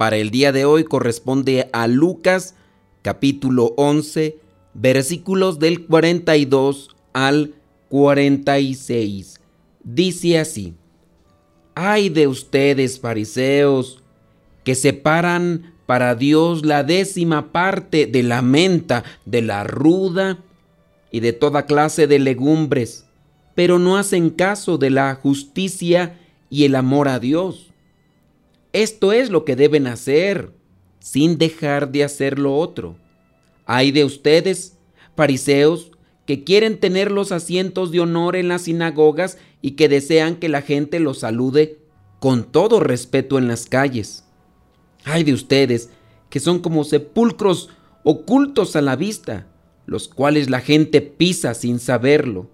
para el día de hoy corresponde a Lucas capítulo 11 versículos del 42 al 46. Dice así, Ay de ustedes fariseos que separan para Dios la décima parte de la menta, de la ruda y de toda clase de legumbres, pero no hacen caso de la justicia y el amor a Dios. Esto es lo que deben hacer, sin dejar de hacer lo otro. Hay de ustedes, fariseos, que quieren tener los asientos de honor en las sinagogas y que desean que la gente los salude con todo respeto en las calles. Hay de ustedes, que son como sepulcros ocultos a la vista, los cuales la gente pisa sin saberlo.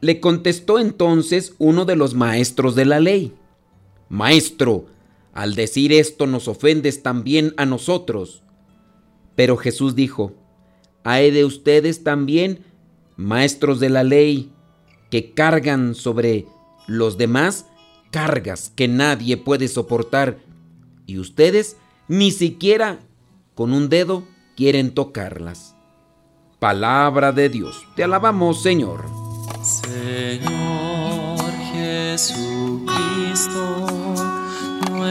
Le contestó entonces uno de los maestros de la ley. Maestro, al decir esto nos ofendes también a nosotros. Pero Jesús dijo, hay de ustedes también, maestros de la ley, que cargan sobre los demás cargas que nadie puede soportar, y ustedes ni siquiera con un dedo quieren tocarlas. Palabra de Dios, te alabamos Señor. Señor Jesucristo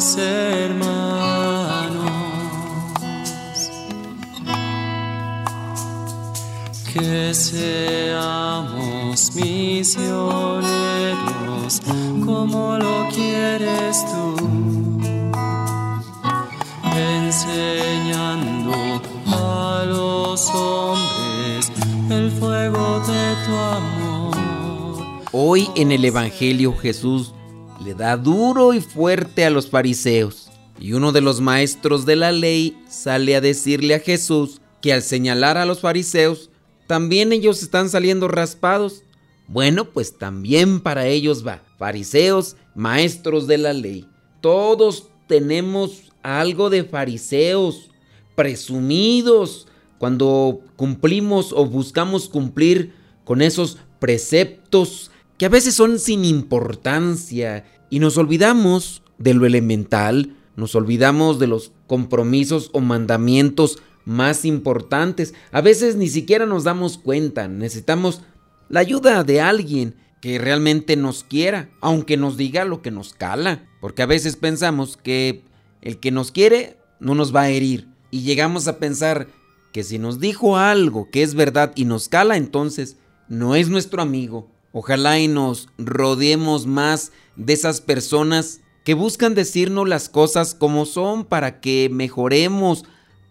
los hermanos. Que seamos misioneros como lo quieres tú, enseñando a los hombres el fuego de tu amor. Hoy en el Evangelio Jesús le da duro y fuerte a los fariseos. Y uno de los maestros de la ley sale a decirle a Jesús que al señalar a los fariseos, también ellos están saliendo raspados. Bueno, pues también para ellos va. Fariseos, maestros de la ley. Todos tenemos algo de fariseos, presumidos, cuando cumplimos o buscamos cumplir con esos preceptos que a veces son sin importancia y nos olvidamos de lo elemental, nos olvidamos de los compromisos o mandamientos más importantes. A veces ni siquiera nos damos cuenta, necesitamos la ayuda de alguien que realmente nos quiera, aunque nos diga lo que nos cala, porque a veces pensamos que el que nos quiere no nos va a herir y llegamos a pensar que si nos dijo algo que es verdad y nos cala, entonces no es nuestro amigo Ojalá y nos rodeemos más de esas personas que buscan decirnos las cosas como son para que mejoremos,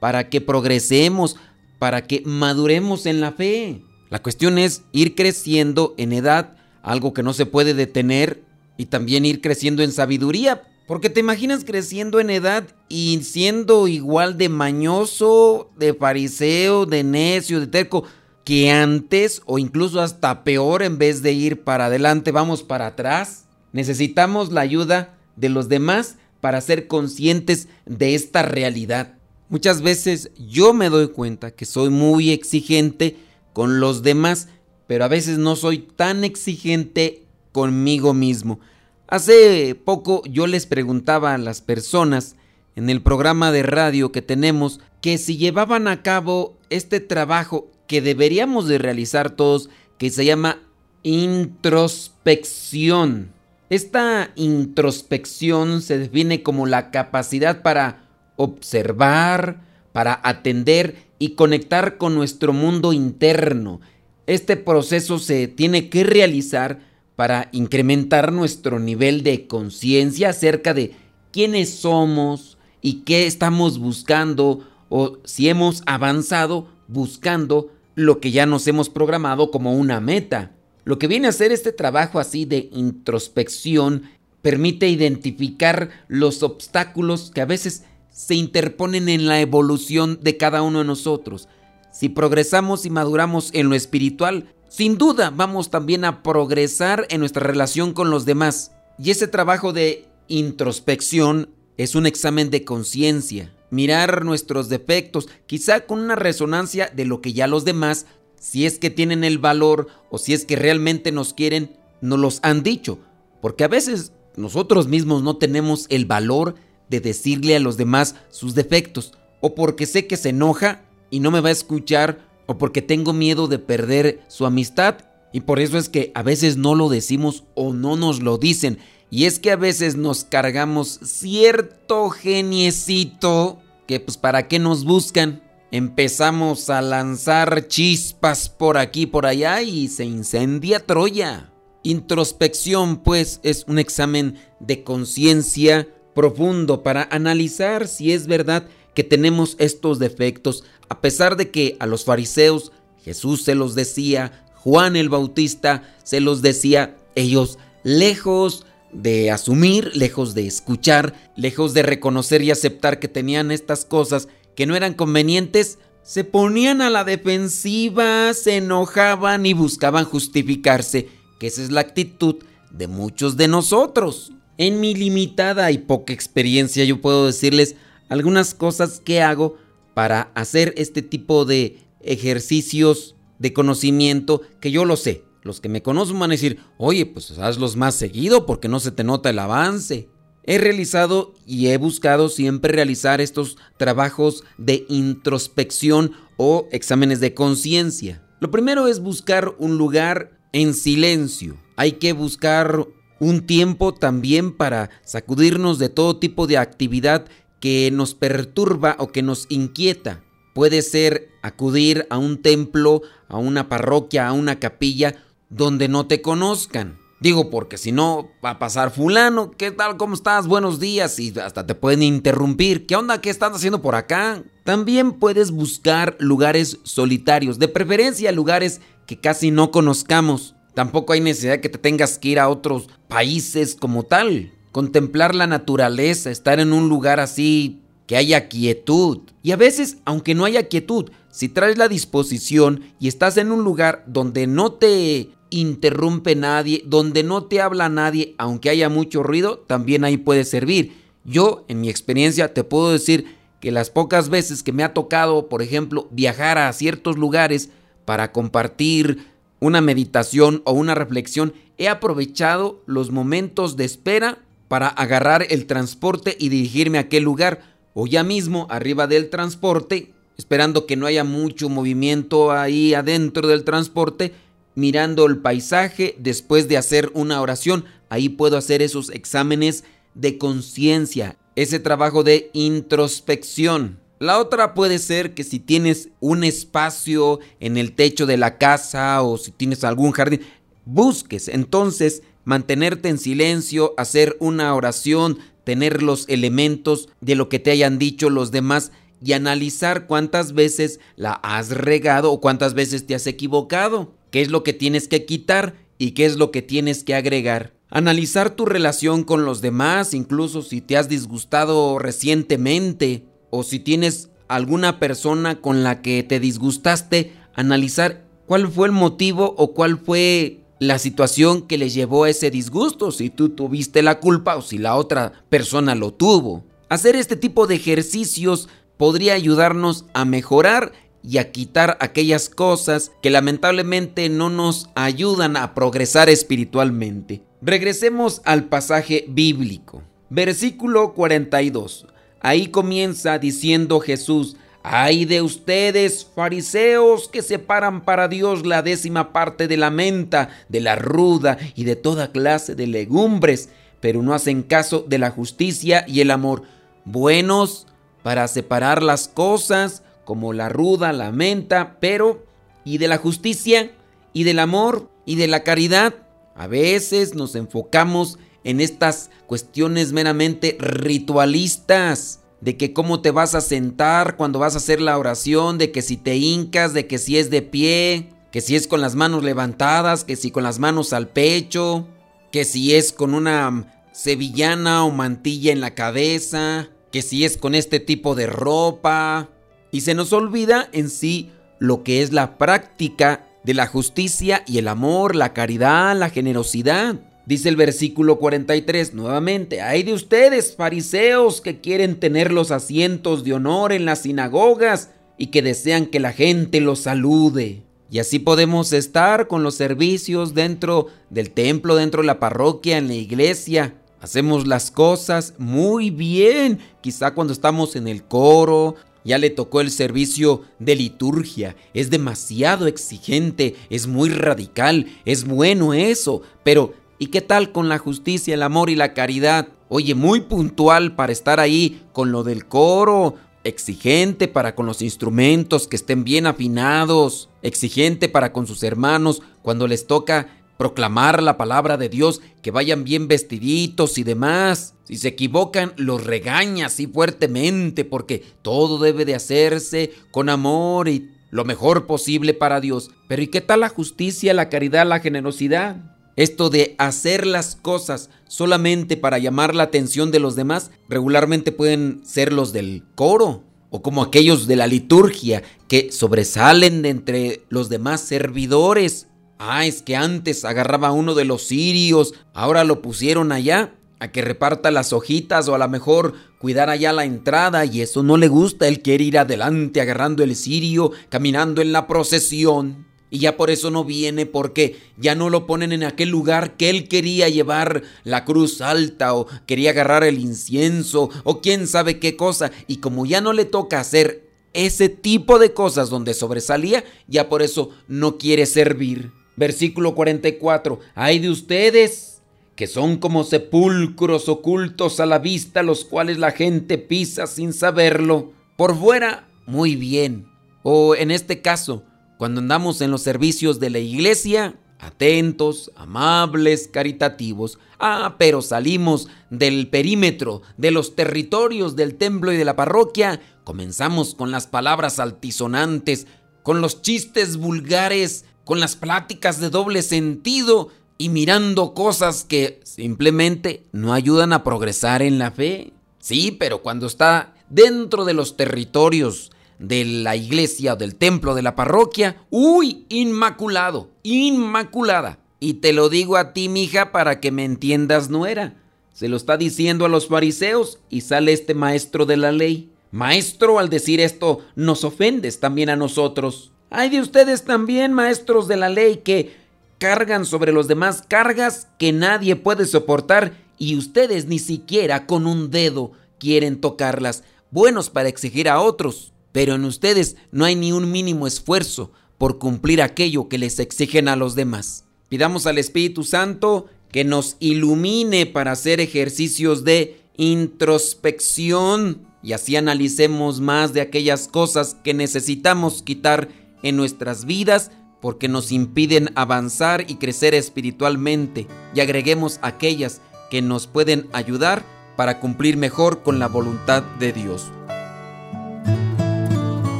para que progresemos, para que maduremos en la fe. La cuestión es ir creciendo en edad, algo que no se puede detener, y también ir creciendo en sabiduría, porque te imaginas creciendo en edad y siendo igual de mañoso, de fariseo, de necio, de terco que antes o incluso hasta peor en vez de ir para adelante vamos para atrás. Necesitamos la ayuda de los demás para ser conscientes de esta realidad. Muchas veces yo me doy cuenta que soy muy exigente con los demás, pero a veces no soy tan exigente conmigo mismo. Hace poco yo les preguntaba a las personas en el programa de radio que tenemos que si llevaban a cabo este trabajo que deberíamos de realizar todos que se llama introspección. Esta introspección se define como la capacidad para observar, para atender y conectar con nuestro mundo interno. Este proceso se tiene que realizar para incrementar nuestro nivel de conciencia acerca de quiénes somos y qué estamos buscando o si hemos avanzado buscando lo que ya nos hemos programado como una meta. Lo que viene a hacer este trabajo así de introspección permite identificar los obstáculos que a veces se interponen en la evolución de cada uno de nosotros. Si progresamos y maduramos en lo espiritual, sin duda vamos también a progresar en nuestra relación con los demás. Y ese trabajo de introspección es un examen de conciencia mirar nuestros defectos, quizá con una resonancia de lo que ya los demás, si es que tienen el valor o si es que realmente nos quieren, nos los han dicho. Porque a veces nosotros mismos no tenemos el valor de decirle a los demás sus defectos, o porque sé que se enoja y no me va a escuchar, o porque tengo miedo de perder su amistad, y por eso es que a veces no lo decimos o no nos lo dicen. Y es que a veces nos cargamos cierto geniecito que pues para qué nos buscan. Empezamos a lanzar chispas por aquí por allá y se incendia Troya. Introspección pues es un examen de conciencia profundo para analizar si es verdad que tenemos estos defectos, a pesar de que a los fariseos Jesús se los decía, Juan el Bautista se los decía, ellos lejos de asumir, lejos de escuchar, lejos de reconocer y aceptar que tenían estas cosas que no eran convenientes, se ponían a la defensiva, se enojaban y buscaban justificarse, que esa es la actitud de muchos de nosotros. En mi limitada y poca experiencia yo puedo decirles algunas cosas que hago para hacer este tipo de ejercicios de conocimiento que yo lo sé, los que me conocen van a decir, oye, pues hazlos más seguido porque no se te nota el avance. He realizado y he buscado siempre realizar estos trabajos de introspección o exámenes de conciencia. Lo primero es buscar un lugar en silencio. Hay que buscar un tiempo también para sacudirnos de todo tipo de actividad que nos perturba o que nos inquieta. Puede ser acudir a un templo, a una parroquia, a una capilla donde no te conozcan. Digo, porque si no va a pasar fulano, ¿qué tal? ¿Cómo estás? Buenos días. Y hasta te pueden interrumpir. ¿Qué onda? ¿Qué estás haciendo por acá? También puedes buscar lugares solitarios, de preferencia lugares que casi no conozcamos. Tampoco hay necesidad que te tengas que ir a otros países como tal. Contemplar la naturaleza, estar en un lugar así que haya quietud. Y a veces, aunque no haya quietud, si traes la disposición y estás en un lugar donde no te interrumpe nadie, donde no te habla nadie, aunque haya mucho ruido, también ahí puede servir. Yo, en mi experiencia, te puedo decir que las pocas veces que me ha tocado, por ejemplo, viajar a ciertos lugares para compartir una meditación o una reflexión, he aprovechado los momentos de espera para agarrar el transporte y dirigirme a aquel lugar, o ya mismo arriba del transporte, esperando que no haya mucho movimiento ahí adentro del transporte, mirando el paisaje después de hacer una oración. Ahí puedo hacer esos exámenes de conciencia, ese trabajo de introspección. La otra puede ser que si tienes un espacio en el techo de la casa o si tienes algún jardín, busques entonces mantenerte en silencio, hacer una oración, tener los elementos de lo que te hayan dicho los demás y analizar cuántas veces la has regado o cuántas veces te has equivocado qué es lo que tienes que quitar y qué es lo que tienes que agregar. Analizar tu relación con los demás, incluso si te has disgustado recientemente o si tienes alguna persona con la que te disgustaste, analizar cuál fue el motivo o cuál fue la situación que le llevó a ese disgusto, si tú tuviste la culpa o si la otra persona lo tuvo. Hacer este tipo de ejercicios podría ayudarnos a mejorar y a quitar aquellas cosas que lamentablemente no nos ayudan a progresar espiritualmente. Regresemos al pasaje bíblico. Versículo 42. Ahí comienza diciendo Jesús, Ay de ustedes, fariseos, que separan para Dios la décima parte de la menta, de la ruda y de toda clase de legumbres, pero no hacen caso de la justicia y el amor. Buenos para separar las cosas, como la ruda, la menta, pero ¿y de la justicia? ¿Y del amor? ¿Y de la caridad? A veces nos enfocamos en estas cuestiones meramente ritualistas, de que cómo te vas a sentar cuando vas a hacer la oración, de que si te hincas, de que si es de pie, que si es con las manos levantadas, que si con las manos al pecho, que si es con una sevillana o mantilla en la cabeza, que si es con este tipo de ropa. Y se nos olvida en sí lo que es la práctica de la justicia y el amor, la caridad, la generosidad. Dice el versículo 43 nuevamente, hay de ustedes, fariseos, que quieren tener los asientos de honor en las sinagogas y que desean que la gente los salude. Y así podemos estar con los servicios dentro del templo, dentro de la parroquia, en la iglesia. Hacemos las cosas muy bien. Quizá cuando estamos en el coro, ya le tocó el servicio de liturgia. Es demasiado exigente, es muy radical, es bueno eso. Pero, ¿y qué tal con la justicia, el amor y la caridad? Oye, muy puntual para estar ahí con lo del coro, exigente para con los instrumentos que estén bien afinados, exigente para con sus hermanos cuando les toca proclamar la palabra de Dios, que vayan bien vestiditos y demás. Si se equivocan, los regaña así fuertemente porque todo debe de hacerse con amor y lo mejor posible para Dios. Pero ¿y qué tal la justicia, la caridad, la generosidad? Esto de hacer las cosas solamente para llamar la atención de los demás, regularmente pueden ser los del coro o como aquellos de la liturgia que sobresalen de entre los demás servidores. Ah, es que antes agarraba uno de los sirios, ahora lo pusieron allá a que reparta las hojitas o a lo mejor cuidar allá la entrada y eso no le gusta, él quiere ir adelante agarrando el cirio, caminando en la procesión. Y ya por eso no viene, porque ya no lo ponen en aquel lugar que él quería llevar la cruz alta o quería agarrar el incienso o quién sabe qué cosa. Y como ya no le toca hacer ese tipo de cosas donde sobresalía, ya por eso no quiere servir. Versículo 44. Hay de ustedes que son como sepulcros ocultos a la vista, los cuales la gente pisa sin saberlo. Por fuera, muy bien. O en este caso, cuando andamos en los servicios de la iglesia, atentos, amables, caritativos. Ah, pero salimos del perímetro, de los territorios del templo y de la parroquia, comenzamos con las palabras altisonantes, con los chistes vulgares, con las pláticas de doble sentido y mirando cosas que simplemente no ayudan a progresar en la fe. Sí, pero cuando está dentro de los territorios de la iglesia o del templo de la parroquia, uy, inmaculado, inmaculada. Y te lo digo a ti, mija, para que me entiendas, no era. Se lo está diciendo a los fariseos y sale este maestro de la ley. Maestro, al decir esto, nos ofendes también a nosotros. Hay de ustedes también, maestros de la ley, que cargan sobre los demás cargas que nadie puede soportar y ustedes ni siquiera con un dedo quieren tocarlas, buenos para exigir a otros pero en ustedes no hay ni un mínimo esfuerzo por cumplir aquello que les exigen a los demás. Pidamos al Espíritu Santo que nos ilumine para hacer ejercicios de introspección y así analicemos más de aquellas cosas que necesitamos quitar en nuestras vidas porque nos impiden avanzar y crecer espiritualmente y agreguemos aquellas que nos pueden ayudar para cumplir mejor con la voluntad de Dios.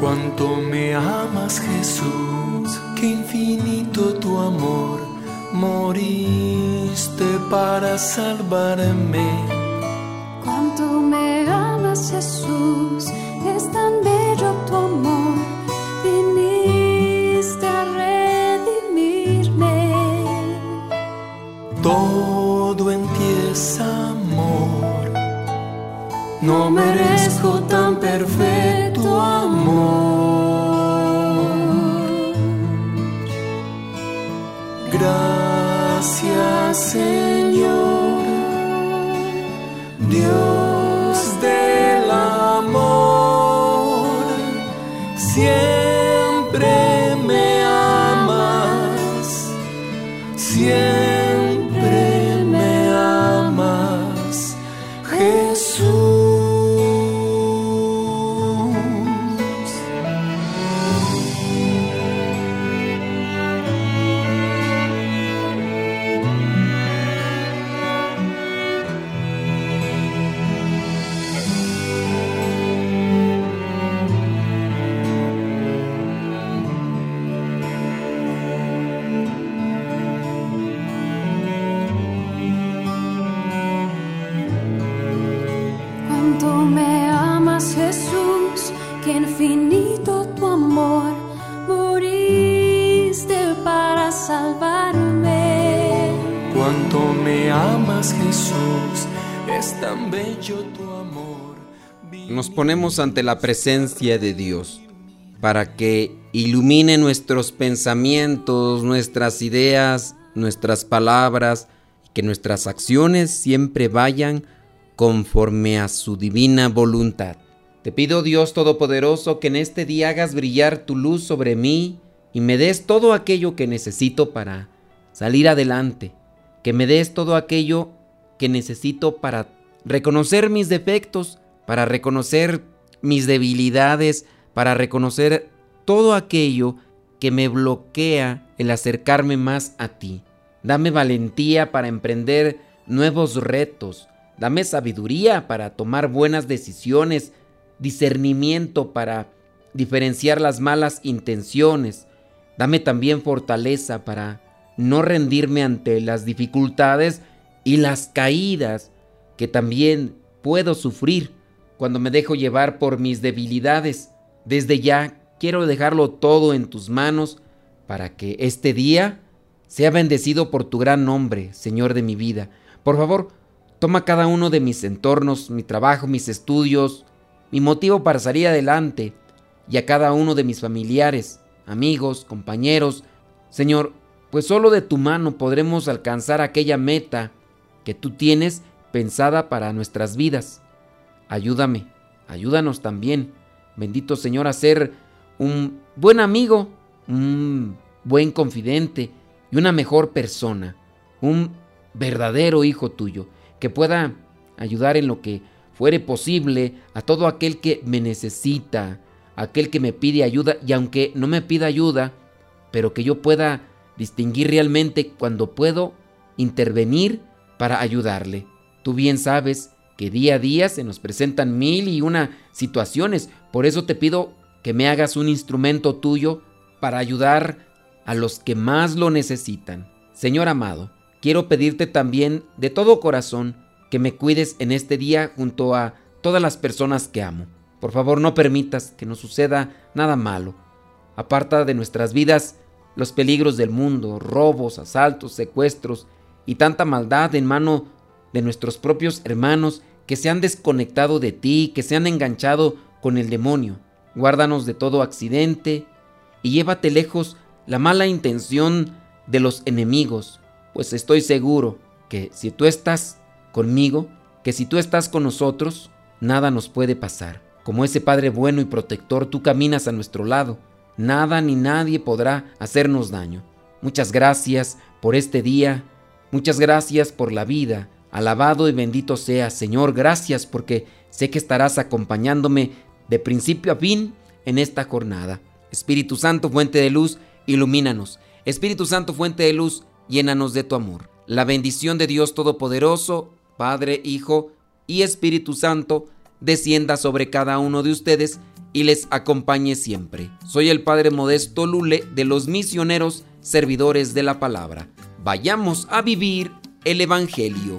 Cuánto me amas Jesús, qué infinito tu amor, moriste para salvarme. Cuánto me amas Jesús, no merezco tan perfecto amor. Gracias Señor, Dios del amor, siempre Nos ponemos ante la presencia de Dios para que ilumine nuestros pensamientos, nuestras ideas, nuestras palabras, que nuestras acciones siempre vayan conforme a su divina voluntad. Te pido Dios Todopoderoso que en este día hagas brillar tu luz sobre mí y me des todo aquello que necesito para salir adelante, que me des todo aquello que necesito para reconocer mis defectos, para reconocer mis debilidades, para reconocer todo aquello que me bloquea el acercarme más a ti. Dame valentía para emprender nuevos retos. Dame sabiduría para tomar buenas decisiones, discernimiento para diferenciar las malas intenciones. Dame también fortaleza para no rendirme ante las dificultades y las caídas que también puedo sufrir cuando me dejo llevar por mis debilidades. Desde ya quiero dejarlo todo en tus manos para que este día sea bendecido por tu gran nombre, Señor de mi vida. Por favor, toma cada uno de mis entornos, mi trabajo, mis estudios, mi motivo para salir adelante, y a cada uno de mis familiares, amigos, compañeros. Señor, pues solo de tu mano podremos alcanzar aquella meta que tú tienes pensada para nuestras vidas. Ayúdame, ayúdanos también bendito Señor, a ser un buen amigo, un buen confidente y una mejor persona, un verdadero hijo tuyo, que pueda ayudar en lo que fuere posible a todo aquel que me necesita, aquel que me pide ayuda y aunque no me pida ayuda, pero que yo pueda distinguir realmente cuando puedo intervenir para ayudarle. Tú bien sabes que día a día se nos presentan mil y una situaciones, por eso te pido que me hagas un instrumento tuyo para ayudar a los que más lo necesitan. Señor amado, quiero pedirte también de todo corazón que me cuides en este día junto a todas las personas que amo. Por favor, no permitas que nos suceda nada malo. Aparta de nuestras vidas los peligros del mundo, robos, asaltos, secuestros y tanta maldad en mano de nuestros propios hermanos que se han desconectado de ti, que se han enganchado con el demonio. Guárdanos de todo accidente y llévate lejos la mala intención de los enemigos, pues estoy seguro que si tú estás conmigo, que si tú estás con nosotros, nada nos puede pasar. Como ese Padre bueno y protector, tú caminas a nuestro lado. Nada ni nadie podrá hacernos daño. Muchas gracias por este día. Muchas gracias por la vida. Alabado y bendito sea, Señor. Gracias porque sé que estarás acompañándome de principio a fin en esta jornada. Espíritu Santo, fuente de luz, ilumínanos. Espíritu Santo, fuente de luz, llénanos de tu amor. La bendición de Dios Todopoderoso, Padre, Hijo y Espíritu Santo, descienda sobre cada uno de ustedes y les acompañe siempre. Soy el Padre Modesto Lule de los misioneros servidores de la palabra. Vayamos a vivir el Evangelio.